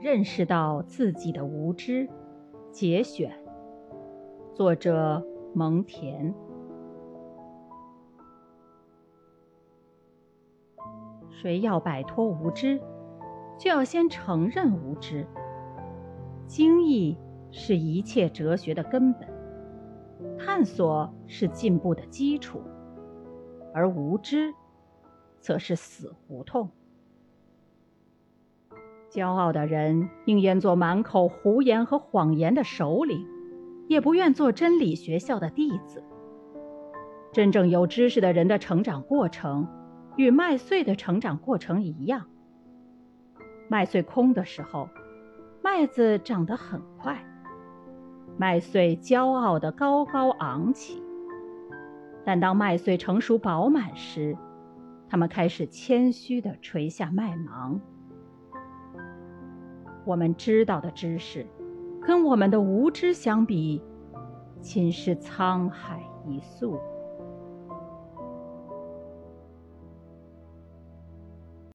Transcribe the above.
认识到自己的无知。节选，作者蒙恬。谁要摆脱无知，就要先承认无知。经义是一切哲学的根本，探索是进步的基础，而无知，则是死胡同。骄傲的人宁愿做满口胡言和谎言的首领，也不愿做真理学校的弟子。真正有知识的人的成长过程，与麦穗的成长过程一样。麦穗空的时候，麦子长得很快，麦穗骄傲地高高昂起。但当麦穗成熟饱满时，它们开始谦虚地垂下麦芒。我们知道的知识，跟我们的无知相比，仅是沧海一粟。